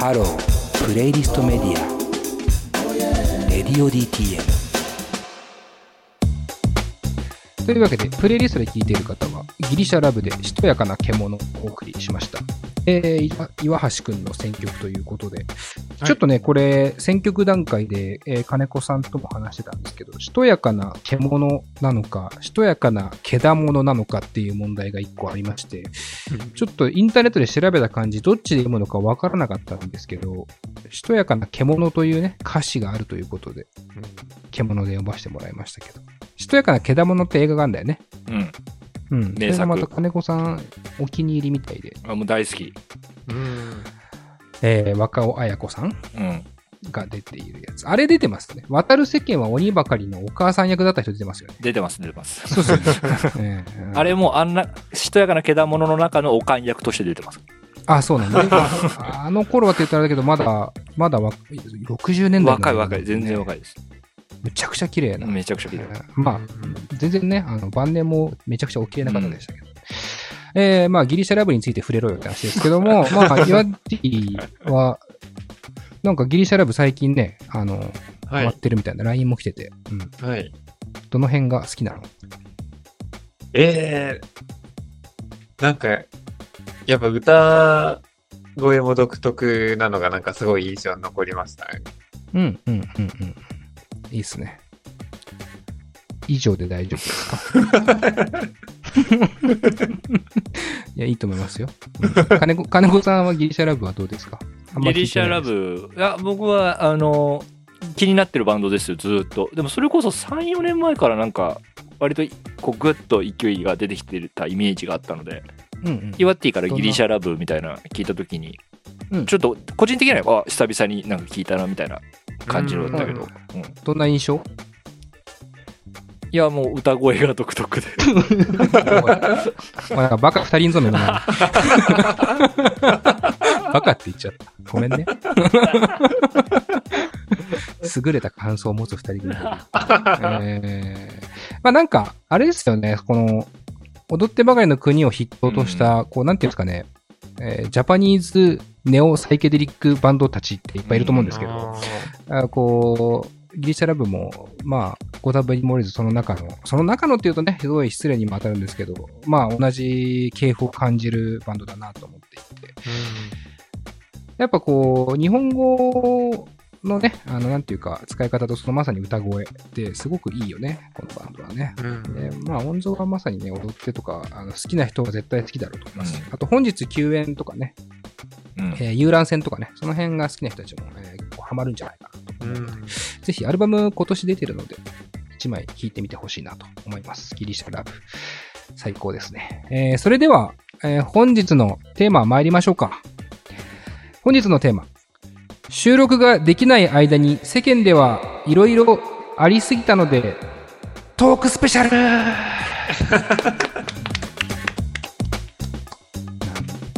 ハロープレイリストメディア。 Radio DTM というわけで、プレイリストで聴いている方は、ギリシャラブでしとやかな獣をお送りしました。えー、岩岩橋くんの選曲ということで、ちょっとね、これ、選曲段階で、えー金子さんとも話してたんですけど、しとやかな獣なのか、しとやかなけだものなのかっていう問題が一個ありまして、ちょっとインターネットで調べた感じ、どっちで読むのかわからなかったんですけど、しとやかな獣というね、歌詞があるということで、獣で読ませてもらいましたけど。しとやかなけだものって映画があるんだよね。うん。うん。そ名作れがまた金子さんお気に入りみたいで、あもう大好き。うん。えー、若尾彩子さんうん。が出ているやつ。あれ出てますね。渡る世間は鬼ばかりのお母さん役だった人出てますよね。出てます、出てます。そうそう、えーあれもあんな、しとやかなけだものの中のおかん役として出てます。あ、そうなんだ、ね。ああの頃はって言ったらあれだけど、まだ、まだわ60年代の若い若い、全然若い。いです。めちゃくちゃ綺麗な。めちゃくちゃ綺麗。まあ、全然ね、あの、晩年もめちゃくちゃお綺麗な方でしたけど。えー、まあ、ギリシャラブについて触れろよって話ですけども、まあ、岩ティは、なんかギリシャラブ最近ね、あの、はい。終わってるみたいな LINE も来てて、うん。はい。どの辺が好きなの？ええなんか、やっぱ歌声も独特なのがなんかすごい印象に残りましたね。うん、うん、うん、うん。いいっすね。以上で大丈夫ですか？いや、いいと思いますよ。うん。金子、金子さんはギリシャラブはどうですか？ギリシャラブ、いや、僕は、あの、気になってるバンドですよ、ずーっと。でも、それこそ3、4年前からなんか、割と、こう、ぐっと勢いが出てきてたイメージがあったので、うんうん。イワッティからギリシャラブみたいな聞いたときに、うんちょっと、個人的には、あ、久々になんか聞いたな、みたいな感じのだったけど、うんうんどんな印象？いや、もう歌声が独特で。なんかバカ二人ぞめのな。バカって言っちゃった。ごめんね。優れた感想を持つ二人組。えー、まあなんか、あれですよね、この、踊ってばかりの国を筆頭とした、こう、なんていうんですかね、えージャパニーズネオサイケデリックバンドたちっていっぱいいると思うんですけど、あこう、ギリシャラブも、まあ、ゴダブリモレズその中の、その中のっていうとね、すごい失礼にも当たるんですけど、まあ、同じ系譜を感じるバンドだなと思っていて。やっぱこう、日本語のね、あの、なんていうか、使い方とそのまさに歌声ってすごくいいよね、このバンドはね。うんでまあ、音像はまさにね、踊ってとか、あの好きな人は絶対好きだろうと思います。うんあと、本日救援とかね、うんえー遊覧船とかね、その辺が好きな人たちも、えー結構ハマるんじゃないかなと思うので、ぜひアルバム今年出てるので、1枚聴いてみてほしいなと思います。ギリシャラブ。最高ですね。えーそれでは、えー本日のテーマ参りましょうか。本日のテーマ。収録ができない間に世間ではいろいろありすぎたので、トークスペシャルな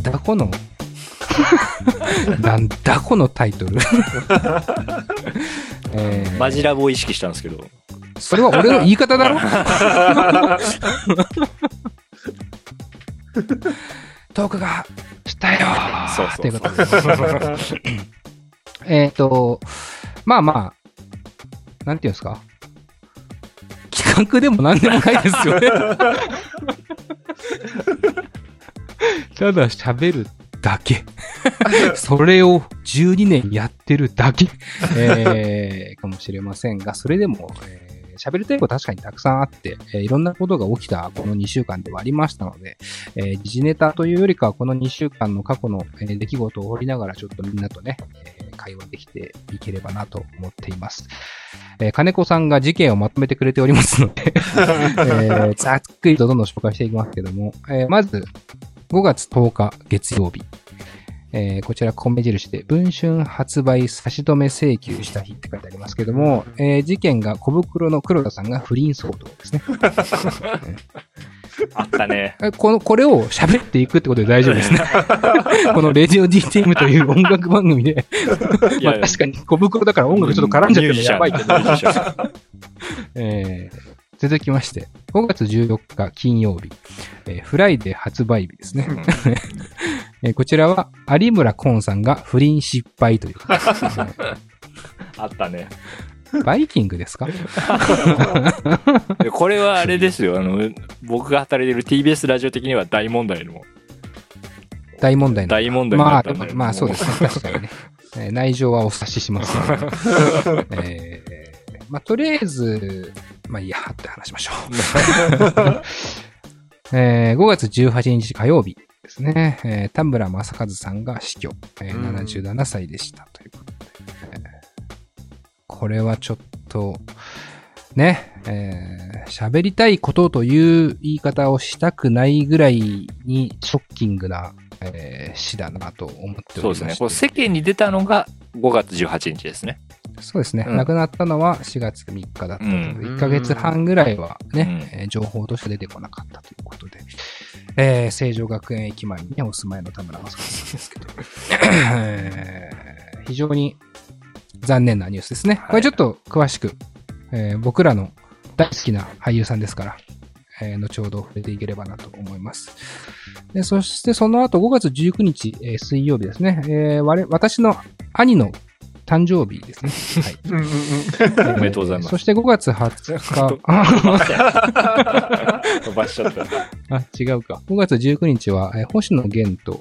んだこの、なんだこのタイトル。えー。マジラブを意識したんですけど、それは俺の言い方だろ？トークがしたよそうそうという。ことで。えっと、まあまあ、なんていうんですか？企画でもなんでもないですよね。ただ喋るだけ。それを12年やってるだけ、えー、かもしれませんが、それでも、えー喋りたいことは確かにたくさんあって、えーいろんなことが起きたこの2週間ではありましたので、えー時事ネタというよりかはこの2週間の過去の、えー出来事を折りながらちょっとみんなとね、えー会話できていければなと思っています。えー金子さんが事件をまとめてくれておりますので、えーざっくりとどんどん紹介していきますけども、えーまず、5月10日月曜日。えーこちら米印で、文春発売差し止め請求した日って書いてありますけども、えー事件が小袋の黒田さんが不倫騒動ですね。あったね。えこの、これを喋っていくってことで大丈夫ですね。このレディオ DTM という音楽番組で、まあ確かに小袋だから音楽ちょっと絡んじゃってるのやばいけど、えー続きまして、5月14日金曜日、えー FRIDAY 発売日ですね。えーこちらは有村昆さんが不倫失敗という。あったね。バイキングですか？で これはあれですよ。あの、僕が働いてる TBS ラジオ的には大問題の。大問題の。大問題にまあまあそうですね。確かにね。えー内情はお察ししますけど、えーまあとりあえず、まあいいやって話しましょう。えー5月18日火曜日ですね。えー田村正和さんが死去、えーうん77歳でしたということで。えーこれはちょっと、ね、えー喋りたいことという言い方をしたくないぐらいにショッキングな、えー死だなと思っておりまして。そうですね。これ世間に出たのが5月18日ですね。そうですね、うん。亡くなったのは4月3日だったので、うん。1ヶ月半ぐらいはね、うん。えー情報として出てこなかったということで、えー、成城学園駅前に、ね、お住まいの田村正和さんですけど、えー非常に残念なニュースですね。はい。これちょっと詳しく、えー僕らの大好きな俳優さんですから、えー後ほど触れていければなと思います。でそしてその後5月19日、えー水曜日ですね、えー我私の兄の誕生日ですね。はい。うんうんうんおめでとうございますそして5月20日、飛ばしちゃった。あ、違うか。5月19日は、えー星野源と、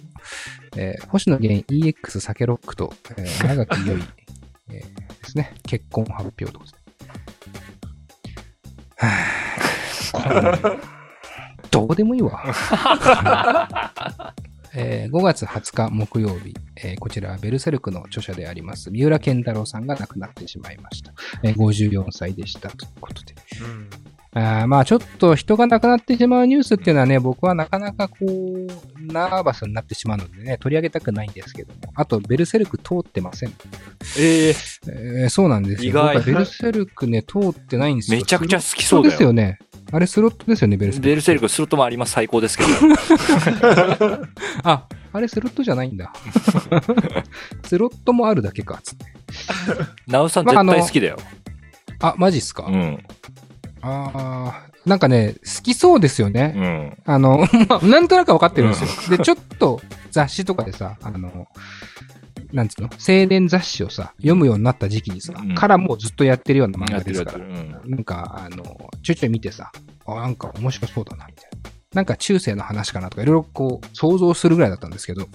えー星野源 EX 酒ロックと、えー長木よい、えーですね。結婚発表と。はぁどうでもいいわ。えー5月20日木曜日、えーこちらはベルセルクの著者であります、三浦健太郎さんが亡くなってしまいました。えー54歳でしたということで。あーまあちょっと人が亡くなってしまうニュースっていうのはね、僕はなかなかこう、ナーバスになってしまうのでね、取り上げたくないんですけども。あと、ベルセルク通ってません。えええーそうなんですよ。意外ベルセルクね、通ってないんですよ。めちゃくちゃ好きそうですよね。あれスロットですよね、ベルセルク。ベルセルクスロットもあります。最高ですけど。あ、あれスロットじゃないんだ。スロットもあるだけか、つって。ナウさんまあ絶対好きだよ。あ、マジっすか、うん。あーなんかね、好きそうですよね。うん。あの、まあ、なんとなくわかってるんですよ。で、ちょっと雑誌とかでさ、あの、なんつうの？青年雑誌をさ、読むようになった時期にさ、うんからもうずっとやってるような漫画ですから。なんか、あの、ちょいちょい見てさ、あ、なんか面白そうだな、みたいな。なんか中世の話かなとか、いろいろこう、想像するぐらいだったんですけど、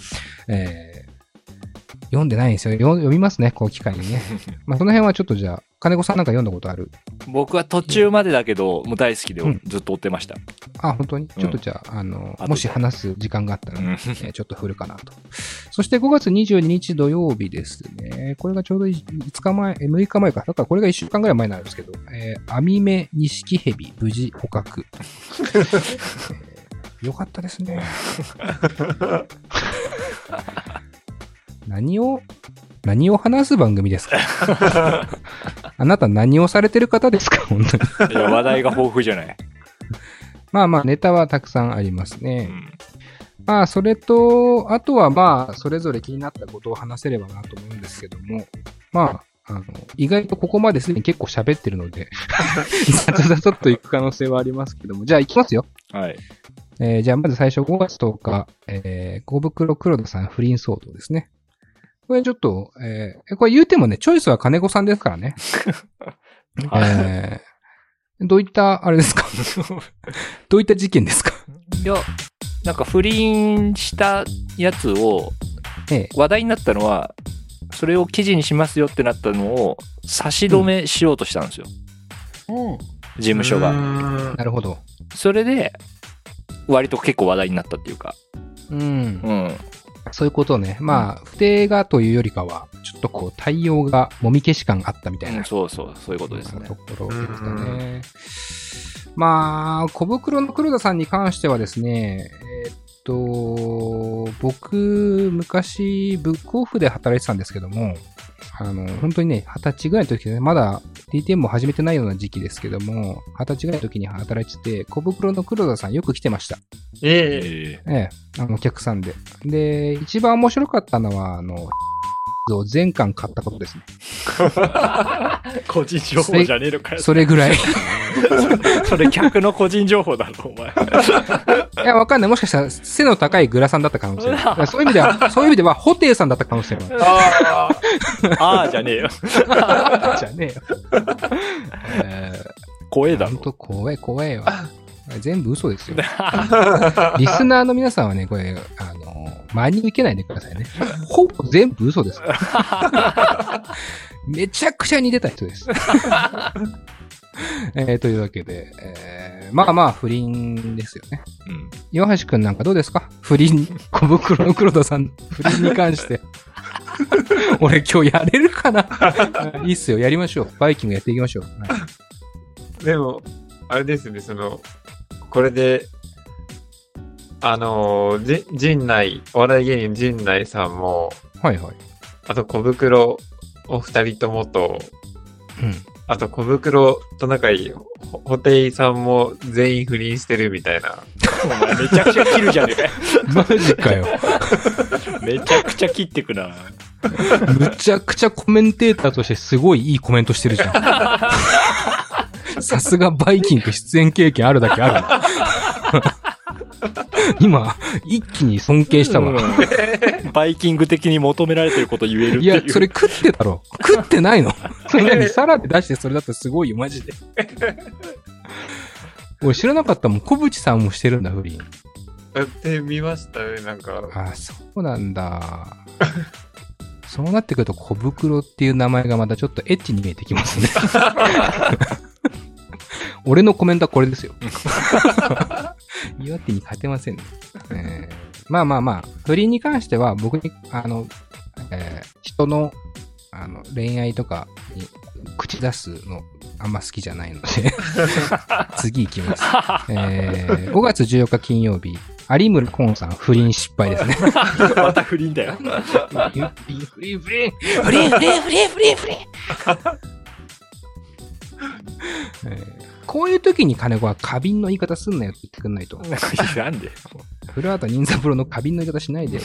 えー、読んでないんですよ。読読みますね、こう機会にね。まあ、その辺はちょっとじゃあ、金子さんなんか読んだことある？僕は途中までだけど、もう大好きでうんずっと追ってました。あ、本当に？ちょっとじゃあ、あの後、でもし話す時間があったら、うんえーちょっと振るかなと。そして5月22日土曜日ですね。これがちょうど5日前、えー6日前か。だからこれが1週間ぐらい前になるんですけど、えー、アミメニシキヘビ無事捕獲。えーよかったですね。何を、何を話す番組ですか？あなた何をされてる方ですか？本当に。いや話題が豊富じゃない。まあまあ、ネタはたくさんありますね。うんまあ、それと、あとはまあ、それぞれ気になったことを話せればなと思うんですけども、まあ、あの、意外とここまですでに結構喋ってるので、ザザザザっと行く可能性はありますけども、じゃあ行きますよ。はい。えーじゃあまず最初5月10日、えー、小袋黒田さん不倫騒動ですね。これちょっと、えーこれ言うてもね、チョイスは金子さんですからね。えー、どういった、あれですか？どういった事件ですか？いや、なんか不倫したやつを、ええ話題になったのは、それを記事にしますよってなったのを差し止めしようとしたんですよ。事務所が。が。なるほど。それで、割と結構話題になったっていうか。うん。うん。そういうことね。まあ、不定がというよりかは、ちょっとこう、対応がもみ消し感あったみたいな。うんそうそう、そういうことですねと。ころですかね。まあ、小袋の黒田さんに関してはですね、えーっと、僕、昔、ブックオフで働いてたんですけども、あの、本当にね、二十歳ぐらいの時でね、まだ DTM も始めてないような時期ですけども、二十歳ぐらいの時に働いてて、小袋の黒田さんよく来てました。ええ。えええ、あの、お客さんで。で、一番面白かったのは、あの、を全巻買ったことですね。個人情報じゃねえのかそれぐらい。それ客の個人情報だろ、お前。いや、わかんない。もしかしたら背の高いグラさんだった可能性ある。そういう意味では、そういう意味では、ホテイさんだった可能性もある。あああ、じゃねえよ。じゃねえよ。えー、怖えだろ。ほんと怖い怖いわ。全部嘘ですよ。リスナーの皆さんはね、これ、あの、真に受けないでくださいね。ほぼ全部嘘です。めちゃくちゃ似てた人です。えーというわけで、えーまあまあ不倫ですよね。うん。岩橋くんなんかどうですか？不倫、小袋の黒田さん、不倫に関して。俺今日やれるかな？いいっすよ、やりましょう。バイキングやっていきましょう。はいーでも、あれですね、その、これで、あのー、じ陣内、お笑い芸人陣内さんも、はいはい。あと小袋お二人ともと、うん。あと小袋と仲いい、ほホテイさんも全員不倫してるみたいな。お前めちゃくちゃ切るじゃねえかよ。マジかよ。めちゃくちゃ切ってくな。むちゃくちゃコメンテーターとしてすごいいいコメントしてるじゃん。さすがバイキング出演経験あるだけある。今、一気に尊敬したわ。うんバイキング的に求められてること言えるいや、それ食ってたろ。食ってないの それ何サラで出してそれだったらすごいよ、マジで。俺知らなかったもん。小渕さんもしてるんだ、不倫。やってみましたね、なんか。あ、そうなんだ。そうなってくると小袋っていう名前がまたちょっとエッチに見えてきますね。俺のコメントはこれですよ。岩手に勝てませんね。えーまあまあまあ、不倫に関しては僕に、あの、えー人の、あの、恋愛とかに口出すのあんま好きじゃないので、次行きます。えー5月14日金曜日、有村コンさん不倫失敗ですね。また不倫だよ。フリン、フリン、フリン、フリン、フリン、フリン、フリン、フリン。えーこういう時に金子は花瓶の言い方すんなよって言ってくんないと。なんで？古畑任三郎の花瓶の言い方しないで。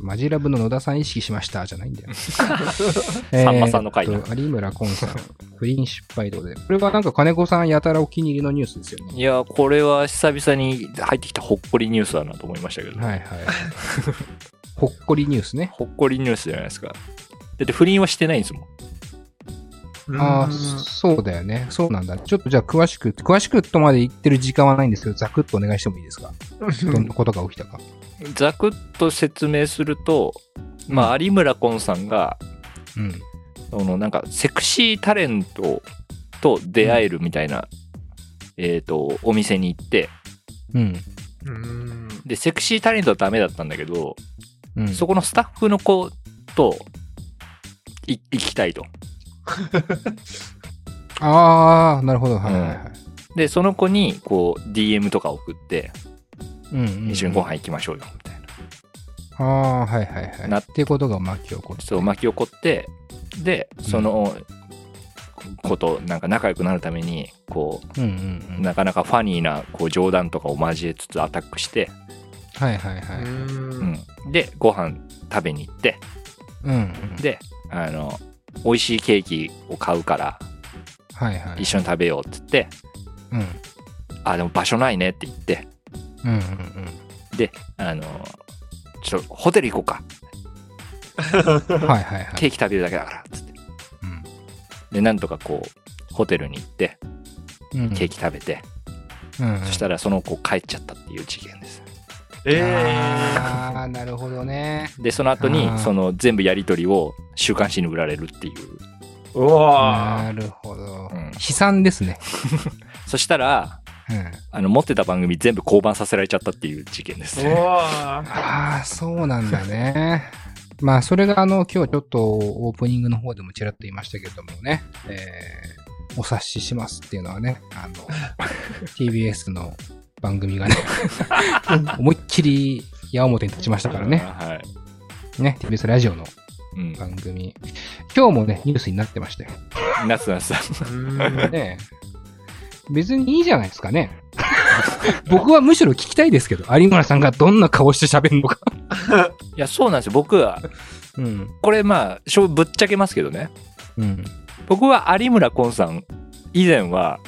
マジラブの野田さん意識しましたじゃないんだよ。さんまさんの回だえーっと有村コンさん、不倫失敗ということで。これはなんか金子さんやたらお気に入りのニュースですよね。いや、これは久々に入ってきたほっこりニュースだなと思いましたけど。はいはい。ほっこりニュースね。ほっこりニュースじゃないですか。だって不倫はしてないんですもん。ああ、うーんそうだよね。そうなんだ。ちょっとじゃあ詳しく、詳しくとまで言ってる時間はないんですけど、ざくっとお願いしてもいいですか？どんなことが起きたか。ざくっと説明すると、まあ、有村昆さんが、うん。そのなんかセクシータレントと出会えるみたいな、えっ、と、お店に行って、うん。うーんで、セクシータレントはダメだったんだけど、うん。そこのスタッフの子とい行きたいと。ああ、なるほど。はいはいはい。で、その子にこう DM とか送って、うんうんうん一緒にご飯行きましょうよ、みたいな。ああ、はいはいはい。なっていうことが巻き起こって。そう、巻き起こって、で、そのこと、なんか仲良くなるために、こうんうんうう、ん。なかなかファニーなこう冗談とかを交えつつアタックして、はいはいはうい。うん、で、ご飯食べに行って、うんうん。で、あの、美味しいケーキを買うから、はいはい。一緒に食べようって言って、うん。あ、でも場所ないねって言って、うんうんうん。で、あの、ちょっとホテル行こうか。はいはいはい。ケーキ食べるだけだから、つって。うんで、なんとかこう、ホテルに行って、うんケーキ食べて、うんうんそしたらその子帰っちゃったっていう事件です。えああ、なるほどね。で、その後にその全部やりとりを週刊誌に売られるっていう。ー、うわなるほどうん。悲惨ですね。そしたら、うん。あの、持ってた番組全部降板させられちゃったっていう事件ですーう。わーああ、そうなんだね。まあ、それがあの、今日ちょっとオープニングの方でもちらっと言いましたけれどもね、えー、お察ししますっていうのはね、あの、TBS の番組がね、思いっきり矢面に立ちましたからね。はい。ね、TBS ラジオのうん。番組。今日もね、ニュースになってましたよ。夏夏さん。うーんね別にいいじゃないですかね。僕はむしろ聞きたいですけど、有村さんがどんな顔して喋るのか。いや、そうなんですよ。僕は、うん。これまあ、しょぶっちゃけますけどね。うん。僕は有村昆さん、以前は、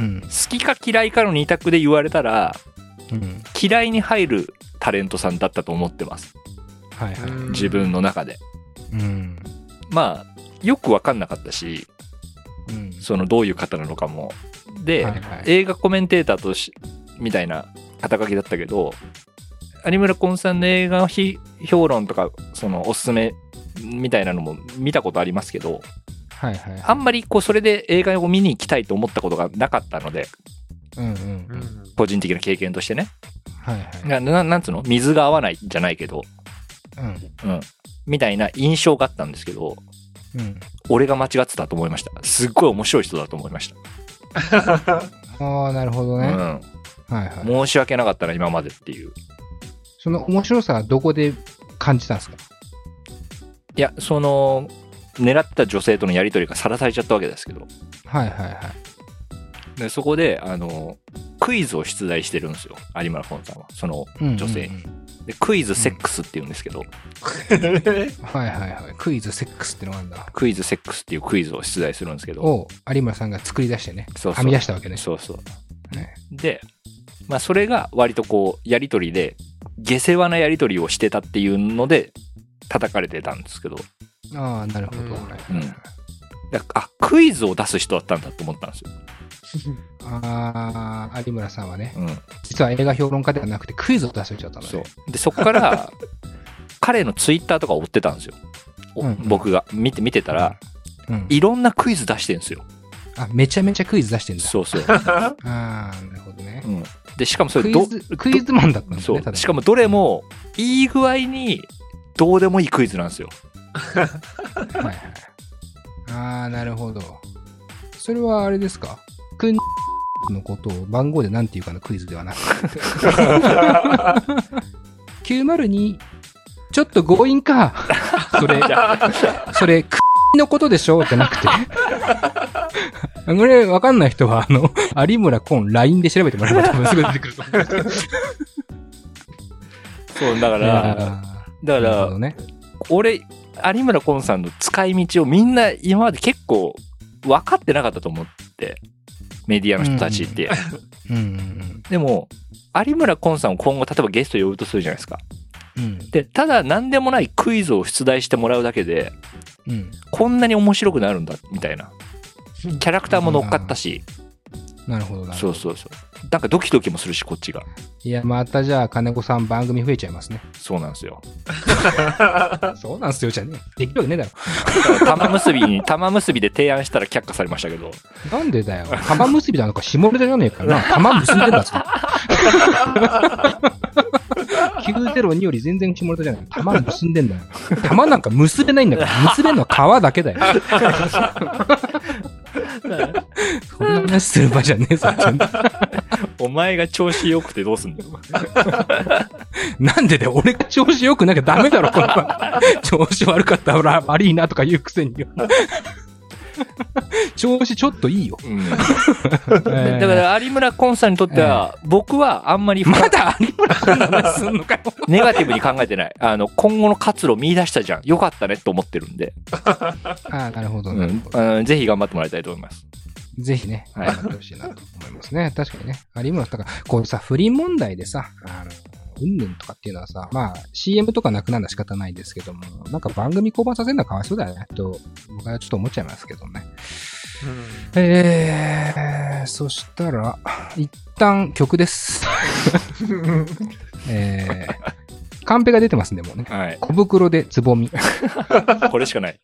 うん。好きか嫌いかの二択で言われたら、うん。嫌いに入るタレントさんだったと思ってます。はいはい。自分の中で。うん。まあ、よくわかんなかったし、うん。そのどういう方なのかも。で、はいはい映画コメンテーターとし、みたいな肩書きだったけど、有村昆さんの映画批評論とか、そのおすすめみたいなのも見たことありますけど、はいはい。あんまりこうそれで映画を見に行きたいと思ったことがなかったので、うんうん。うん個人的な経験としてね。はいはい。なななんつうの？水が合わないじゃないけど、うん。うん。みたいな印象があったんですけど、うん。俺が間違ってたと思いました。すっごい面白い人だと思いまし ああ、なるほどた。ね。うん。はいはい。申し訳なかったな、今までっていう。その面白さはどこで感じたんですか？いや、その、狙ってた女性とのやりとりがさらされちゃったわけですけど、はいはいはい。でそこで、あの、クイズを出題してるんですよ、有村昆さんは。その、うん女性うんうんでクイズセックスって言うんですけど、はいはいはい。クイズセックスってのがあるんだ。クイズセックスっていうクイズを出題するんですけど、を有村さんが作り出してね。そうそうはみ出したわけね。そうそう。ねで、まあ、それが割とこう、やりとりで、下世話なやりとりをしてたっていうので、叩かれてたんですけど、ああ、なるほど。うんあ、クイズを出す人だったんだと思ったんですよ。ああ、有村さんはね、うん。実は映画評論家ではなくてクイズを出す人だったのそうね。。で、そこから、彼のツイッターとか追ってたんですよ。おうん僕が見て、見てたら、うん。いろんなクイズ出してるんですよ。あ、めちゃめちゃクイズ出してんだ。そうそう。ああ、なるほどねう。ん。で、しかもそれど、クイズ、クイズマンだったんですね。しかもどれも、いい具合に、どうでもいいクイズなんですよ。はいはい。ああ、なるほど。それはあれですか？くんのことを番号で何て言うかのクイズではなくて。902、ちょっと強引か。それ、それ、くのことでしょ？じゃなくて。これ、わかんない人は、あの、有村コン LINE で調べてもらえば多分すぐ出てくると思う。そう、だから、ーだからど、ね。俺、有村昆さんの使い道をみんな今まで結構分かってなかったと思って、メディアの人たちって。うんうんでも、有村昆さんを今後例えばゲスト呼ぶとするじゃないですか。うん。うん。で、ただ何でもないクイズを出題してもらうだけで、うん。こんなに面白くなるんだ、みたいな。キャラクターも乗っかったし、なるほどな。そうそうそう。なんかドキドキもするし、こっちが。いや、またじゃあ、金子さん番組増えちゃいますね。そうなんですよ。そうなんすよ、じゃねえ。できるわけねえだろ。玉結びに、玉結びで提案したら却下されましたけど。なんでだよ。玉結びなのか、下ネタじゃねえからな。玉結んでんだぞ。902より全然下ネタじゃない。玉結んでんだよ。玉なんか結べないんだから。結べんのは皮だけだよ。そんな話する場じゃねえぞ。お前が調子良くてどうすんだよ。なんでだよ。俺が調子よくなきゃダメだろ、この番組調子悪かったら悪いなとか言うくせに。調子ちょっといいよ。だから有村昆さんにとっては、僕はあんまりまだ有村君の話すんのかよ。ネガティブに考えてない。あの、今後の活路見出したじゃん。よかったねと思ってるんで、ああ、なるほど、うんなるほど。うんぜひ頑張ってもらいたいと思います。ぜひね、はい頑張ってほしいなと思いますね。確かにね。有村だから、こうさ、不倫問題でさ、あの、うんぬんとかっていうのはさ、まあ、CM とかなくなるのは仕方ないですけども、なんか番組降板させるのはかわいそうだよね、と、僕はちょっと思っちゃいますけどね。えー、そしたら、一旦曲です。えー、カンペが出てますんで、もうね。はい。小袋でつぼみ。これしかない。